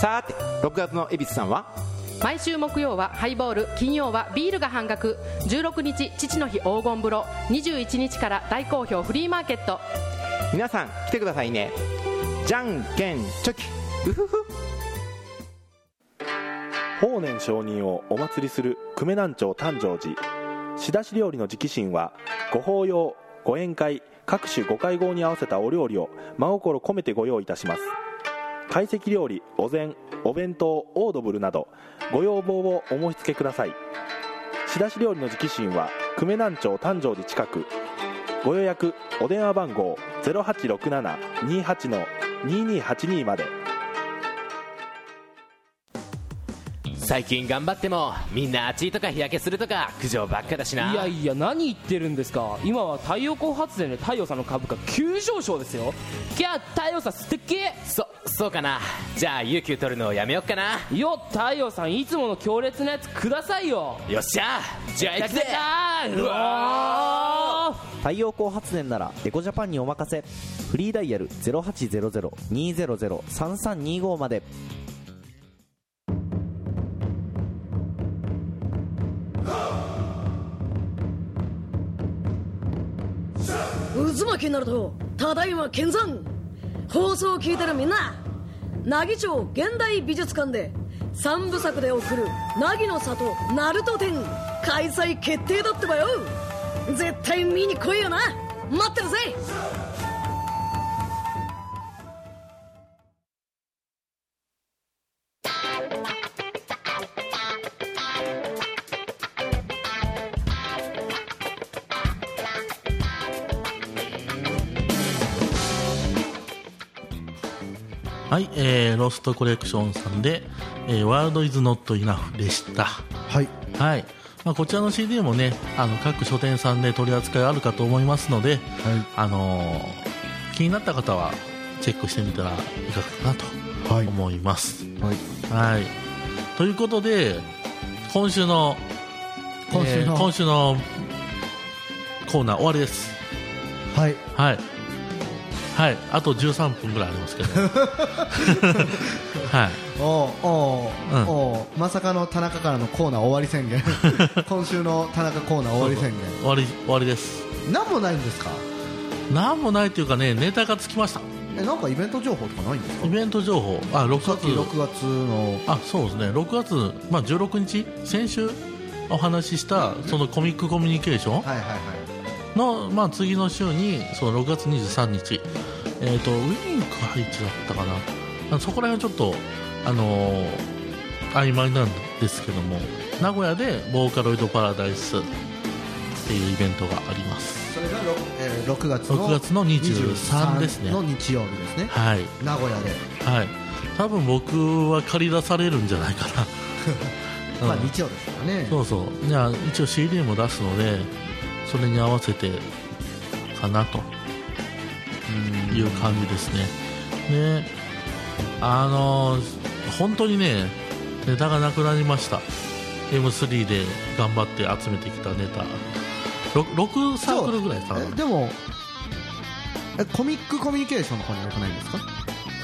さて6月の恵比寿さんは？毎週木曜はハイボール金曜はビールが半額。16日父の日黄金風呂。21日から大好評フリーマーケット。皆さん来てくださいね。じゃんけんチョキ。うふふ法然上人をお祭りする久米南町誕生寺仕出し料理の直進はご法要ご宴会各種ご会合に合わせたお料理を真心込めてご用意いたします。懐石料理お膳お弁当オードブルなどご要望をお申し付けください。仕出し料理の直進は久米南町誕生寺近く。ご予約お電話番号0867-28-2282まで。最近頑張ってもみんな暑いとか日焼けするとか苦情ばっかだしな。いやいや何言ってるんですか。今は太陽光発電で太陽さんの株価急上昇ですよ。キャ太陽さん素敵。そそうかな。じゃあ有給取るのをやめよっかな。よ太陽さんいつもの強烈なやつくださいよ。よっしゃ。じゃあ行くぜ。うわ太陽光発電ならエコジャパンにお任せ。フリーダイヤル0800-200-3325まで渦巻きになるとただいま見参。放送を聞いてるみんな奈義町現代美術館で3部作で送る「凪の里ナルト展」開催決定だってばよ。絶対見に来いよな。待ってるぜ。はい、えー、ロストコレクションさんで、えー、ワールドイズノットイナフでした。はい。はい。まあ、こちらの CD もね、あの、各書店さんで取り扱いあるかと思いますので、あのー気になった方は、チェックしてみたらいかがかなと思います。はい。はい。ということで、今週の、今週のえー今週のコーナー終わりです。はい。はい。はい。あと13分ぐらいありますけど。はい。おうおう、うんおうまさかの田中からのコーナー終わり宣言 今週の田中コーナー終わり宣言終わり、終わりです。何もないんですか？なんもないというかね、ネタがつきました。えなんかイベント情報とかないんですか？イベント情報、あ、6月。6月のあ、そうですね。6月、まあ、16日、先週お話しした、そのコミックコミュニケーション？はいはいはいの、まあ、次の週に、その6月23日、えっ、と、ウィンク配置だったかな。あそこら辺はちょっと、あのー曖昧なんですけども、名古屋でボーカロイドパラダイスっていうイベントがあります。それが 6,、えー6月の6月の23ですねの日曜日ですねはい。名古屋で、はい。多分僕は借り出されるんじゃないかな。まあうん日曜ですからねそうそう。じゃあ、一応 CD も出すので、それに合わせて、かなと、いう感じですね。で、あのー本当にね、ネタがなくなりました。M3 で頑張って集めてきたネタ。6, 6サークルぐらいかなえ。でもえコミックコミュニケーションの方にはよくないんですか？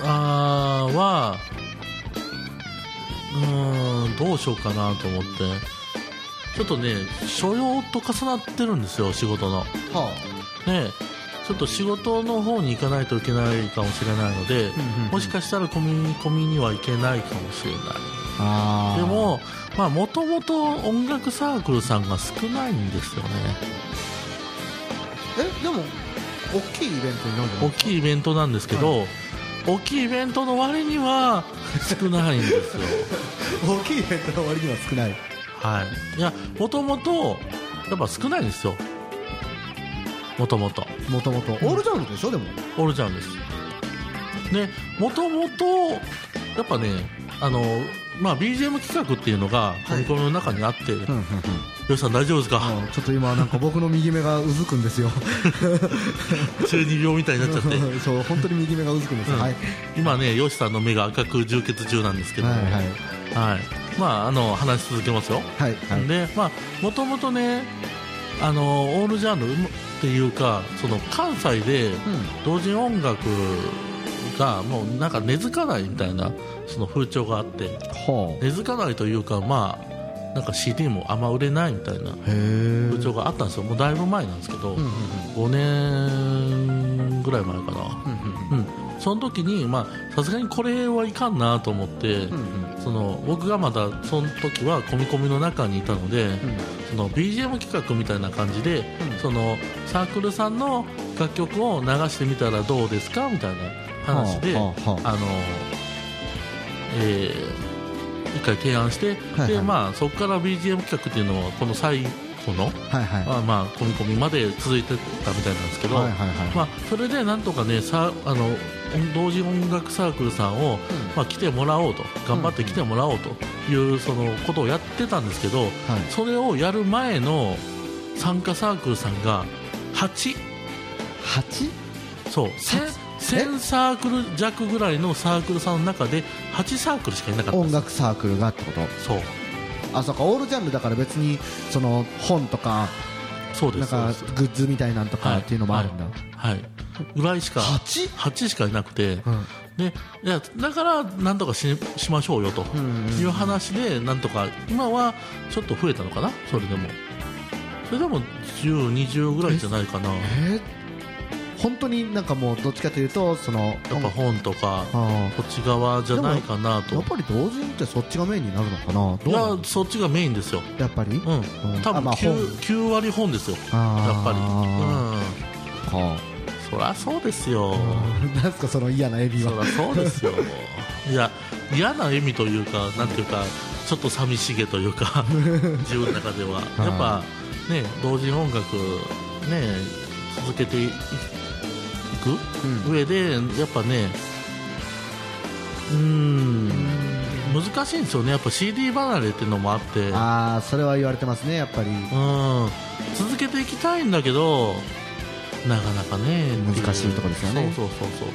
あーは、うーん、どうしようかなと思って、ちょっとね、所要と重なってるんですよ、仕事の。はね、ちょっと仕事の方に行かないといけないかもしれないので、もしかしたらコミコミには行けないかもしれない。あでも、まあ、もともと音楽サークルさんが少ないんですよね。えでも大きいイベントになるん大きいイベントなんですけど、大きいイベントの割には少ないんですよ。大きいイベントの割には少ないはい。いや、もともと、やっぱ少ないんですよ。もともと。もともとオールジャンルでしょでも。オールジャンルです。で、もともと、やっぱね、あの、まあ、BGM 企画っていうのが、コミコミの中にあって、よしさん大丈夫ですか？ちょっと今なんか僕の右目がうずくんですよ。中二病みたいになっちゃって。そう本当に右目がうずくんですよ、うん。はい。今ね、よしさんの目が赤く充血中なんですけども、はいはいはい。まあ、あの話し続けますよ、はいはい。でまあもともとねあのオールジャンルっていうかその関西で同人音楽がもうなんか根付かないみたいなその風潮があって。根付かないというかまあなんか CD もあんま売れないみたいな風潮があったんですよ。もうだいぶ前なんですけど、5年ぐらい前かな、うんその時にまあさすがにこれはいかんなと思って、その僕がまだその時は込み込みの中にいたので、その BGM 企画みたいな感じで、そのサークルさんの楽曲を流してみたらどうですかみたいな話で、はあはあはあ。のえー一回提案して、はいはい。でまあ、そこから BGM 企画っていうのはこの最後の、はいはい。まあまあ、込み込みまで続いてたみたいなんですけど、はいはいはいまあ、それでなんとかねさあの同時音楽サークルさんを、まあ、来てもらおうと頑張って来てもらおうというそのことをやってたんですけど、それをやる前の参加サークルさんが8 8? そう。1000サークル弱ぐらいのサークルさんの中で8サークルしかいなかったん音楽サークルがってこと？そうあそうかオールジャンルだから別にその本とかそうですなんかグッズみたいなんとかっていうのもあるんだ、はい。ぐらいしか 8? しかいなくて、でいやだからなんとかししましょうよという話でなんとか今はちょっと増えたのかな？それでも。それでも10、20ぐらいじゃないかな。えー本当になんかもうどっちかというとそのやっぱ本とかこっち側じゃないかなと。やっぱり同人ってそっちがメインになるのかな？いやそっちがメインですよ。やっぱり？うん。多分あまあ 9, 本。9割本ですよ。やっぱり。うん。はそりゃそうですよ。あなんすかその嫌な笑みは。そりゃそうですよ。いや嫌な笑みというかなんていうかちょっと寂しげというか 自分の中では。やっぱね同時音楽ね続けていく上でやっぱねうーん難しいんですよね。やっぱ CD 離れっていうのもあって。ああそれは言われてますねやっぱり。うん。続けていきたいんだけどなかなかね難しいとこですよね。そうそうそうそう。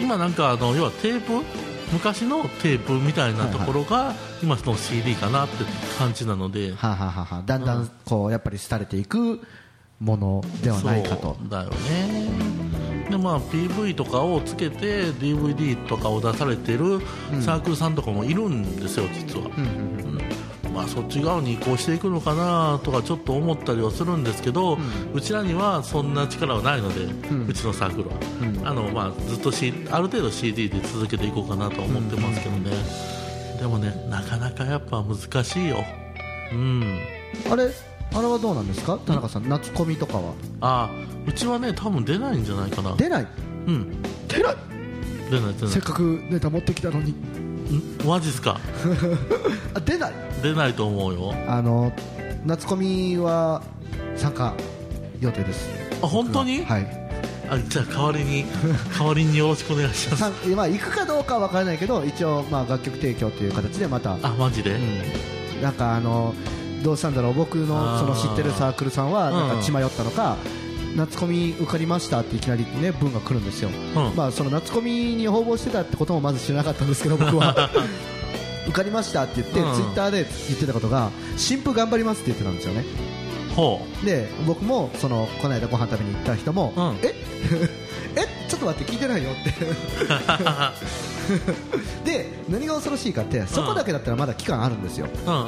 今なんかあの要はテープ？昔のテープみたいなところが、今の CD かなって感じなので。はあはあはあは。あだんだんこうやっぱり廃れていくものではないかと。だよねでまあ PV とかをつけて DVD とかを出されてるサークルさんとかもいるんですよ実は、うんまあ、そっち側に移行していくのかなとかちょっと思ったりはするんですけど、うちらにはそんな力はないので、うちのサークルは、あのまあ、ずっと、C、ある程度 CD で続けていこうかなと思ってますけどね、でもねなかなかやっぱ難しいよ。うん。あれあれはどうなんですか？田中さん夏コミとかは。あうちはね多分出ないんじゃないかな。出ない？うん。出ない？出ない出ない。せっかくネタ持ってきたのに。マジっすか？あ出ない？出ないと思うよ。あの夏コミは参加予定です。あ本当に？はい。あじゃあ代わりに代わりによろしくお願いします。さんまあ行くかどうかは分からないけど一応まあ楽曲提供という形でまた。あマジで、なんかあのどうしたんだろう僕のその知ってるサークルさんはなん。うんか血迷ったのか、夏コミ受かりましたっていきなりね文が来るんですよ、まあその夏コミに応募してたってこともまず知らなかったんですけど僕は。受かりましたって言って、うん。ツイッターで言ってたことが新婦頑張りますって言ってたんですよね。ほで僕もそのこの間ご飯食べに行った人も、え？え？ちょっと待って聞いてないよって で何が恐ろしいかってそこだけだったらまだ期間あるんですよ、うんうん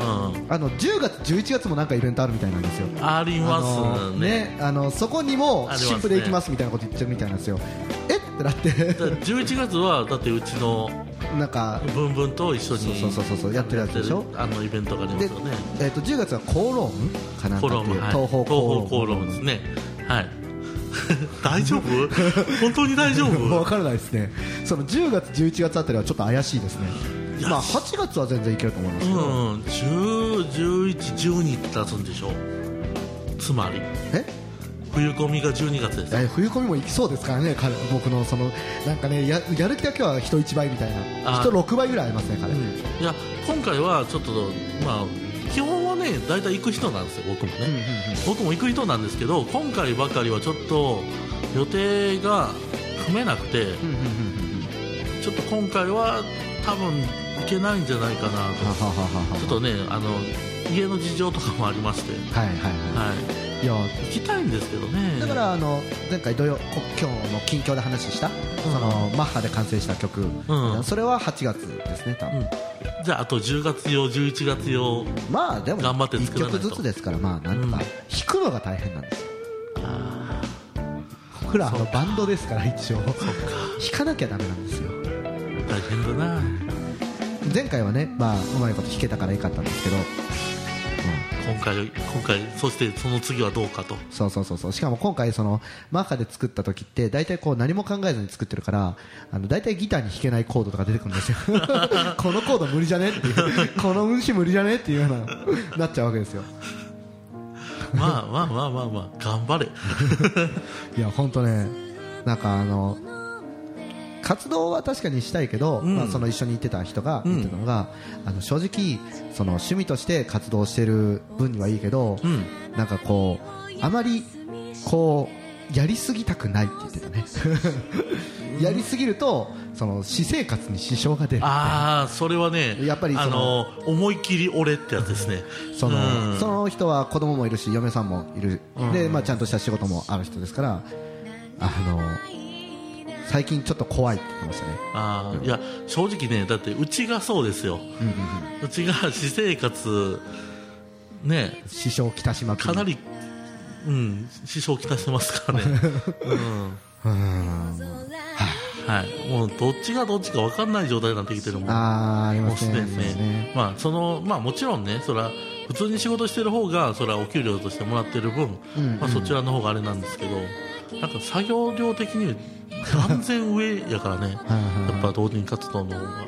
あの10月、11月もなんかイベントあるみたいなんですよ。ありますあのねあのそこにも新婦で行きますみたいなこと言ってるみたいなんですよ。え？ってなって。11月はだってうちのなんかブンブンと一緒にそうそうそうそうやってるやつでしょ？あのイベントがありますよね。えっと10月はコーロームかなっていうはい、東方コーローですね。はい 大丈夫？本当に大丈夫？わからないですね。その10月、11月あたりはちょっと怪しいですね。まあ8月は全然いけると思いますけど。うん10、11、12って出すんでしょつまり。え？冬コミが12月です。え冬コミも行きそうですからね、彼僕のそのなんかねややる気だけは人1倍みたいな、あ人6倍ぐらいありますね、彼。いや今回はちょっとまあ基本はね大体行く人なんですよ僕もね、僕も行く人なんですけど今回ばかりはちょっと予定が組めなくて、ちょっと今回は多分行けないんじゃないかなと。ちょっとねあの家の事情とかもありまして。はいはいはい。いや行きたいんですけどね。だからあの前回土曜こ今日の近況で話した、そのマッハで完成した曲、うん。それは8月ですね多分、じゃああと10月用11月用まあでも頑張って1作らないと。曲ずつですからまあなんとか、弾くのが大変なんですよ。僕らあのバンドですから一応。弾かなきゃダメなんですよ。大変だな。前回はね、まあ、うまいこと弾けたからよかったんですけど、今回今回そしてその次はどうかと。そうそうそうそう。しかも今回そのマッハで作った時って大体こう何も考えずに作ってるからあの大体ギターに弾けないコードとか出てくるんですよ。このコード無理じゃねっていう。この運指無理じゃねっていうようななっちゃうわけですよ。まあまあまあまあまあ頑張れ。いや本当ねなんかあの活動は確かにしたいけど、ん。まあ、その一緒に行ってた人が言ってたのが、あの正直その趣味として活動してる分にはいいけど、なんかこうあまりこうやりすぎたくないって言ってたね。やりすぎるとその私生活に支障が出るああそれはねやっぱりそのあの思いっきり俺ってやつですね。その,、うん。その人は子供もいるし嫁さんもいる、うん。でまあ、ちゃんとした仕事もある人ですからあの最近ちょっと怖いって言ってましたね。あーいや正直ねだってうちがそうですよ、うちが私生活ね支障をきたしまかなりうん支障をきたしてますからね。うん。はい。もうどっちがどっちか分かんない状態になってきてるもん。ありますねね。まあそのまあもちろんねそれは普通に仕事してる方がそれはお給料としてもらってる分、うん。まあ、そちらの方があれなんですけどなんか作業量的に断然上やからね。やっぱ同人活動の方が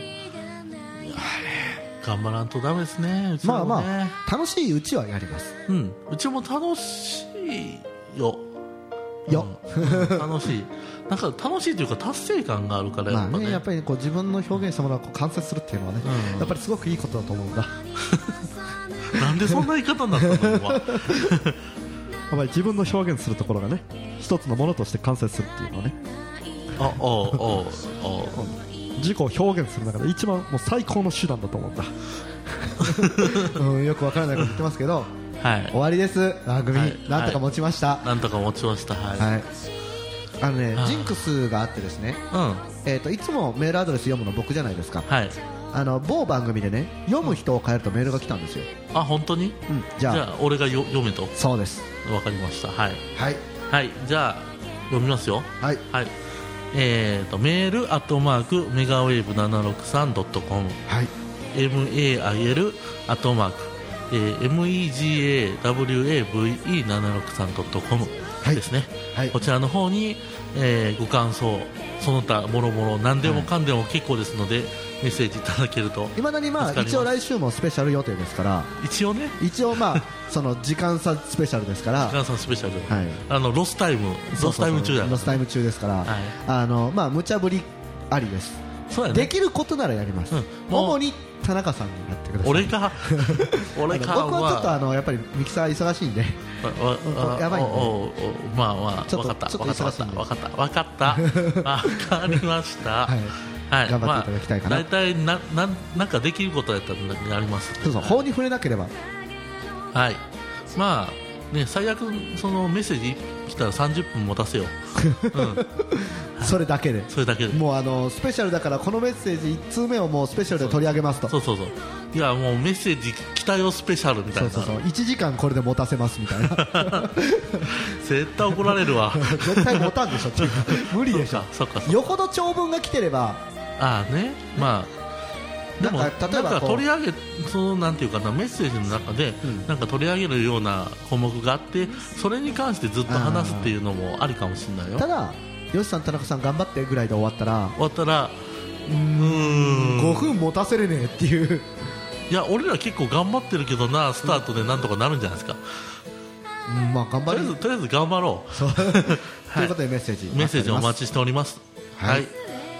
頑張らんとダメですねうちまあまあ楽しいうちはやります。うん、うちも楽しいよ。よ、うん。楽しい。なんか楽しいというか達成感があるからやまあっぱね。ねやっぱりこう自分の表現したものをこう完成するっていうのはね、うん。やっぱりすごくいいことだと思うんだ。なんでそんな言い方になったのぱり自分の表現するところがね一つのものとして完成するっていうのはね。あおうおうおう自己を表現する中で一番もう最高の手段だと思うんだうん、よくわからないこと言ってますけど、はい、終わりです。番組、はい。なんとか持ちました、なんとか持ちました。はい。はい。あのねジンクスがあってですね、うん。えー、といつもメールアドレス読むの僕じゃないですか、はい。あの某番組でね読む人を変えるとメールが来たんですよ、あ、本当に？うん、じゃあじゃあ、俺がよ読めと。そうです。わかりました。はい。はい。はい。じゃあ、読みますよ。はい。はい。えーと、メール、アットマーク、メガウェーブ 763.com。はい。mail、アットマーク、えー megawave763.com ですね。こちらの方に、えーご感想、その他もろもろ何でもかんでも結構ですので、メッセージいただけるといまだにまあ一応来週もスペシャル予定ですから。一応ね。一応まあ その時間差スペシャルですから。時間差スペシャル、はい。あのロスタイムロスタイム中だロスタイム中ですから、あのまあ無茶ぶりありですそうやね。できることならやります、主に田中さんにやってください。俺か？俺かあの僕はちょっとあのやっぱりミキサー忙しいんで。わわやばいんで。おおおまあまあちょっと分かった。ちょっと分かった忙しいんで。分かった。分かった。分 かりました。はい、頑張っていただきたいかな。まあ、大体なななんかできることやったらやりますそうそう。法に触れなければ。はい。まあね最悪そのメッセージ来たら30分持たせよう、うん、それだけで。それだけで。もうあのスペシャルだからこのメッセージ1通目をもうスペシャルで取り上げますと。そうそうそう。いやもうメッセージ来たよスペシャルみたいな。そうそうそう。1時間これで持たせますみたいな。絶対怒られるわ。絶対持たんでしょ無理でしょ。そっかそっか。よほど長文が来てれば。ああね。まあでもなんか取り上げそのなんていうかなメッセージの中で、なんか取り上げるような項目があってそれに関してずっと話すっていうのもありかもしれないよ。ただよしさん田中さん頑張ってぐらいで終わったら終わったらうーん。5分持たせれねえっていう。いや俺ら結構頑張ってるけどなスタートでなんとかなるんじゃないですか、うん。まあ頑張りとりあえず頑張ろう。ということでメッセージメッセージお待ちしております。はい。はい、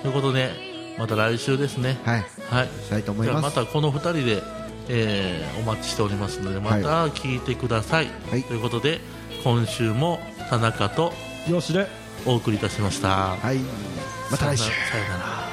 ということでまた来週ですね。はい、はい、したいと思いじゃあますまたこの2人で、えーお待ちしておりますのでまた聞いてください、ということで今週も田中とよしで。お送りいたしました。はい。また来週。さよなら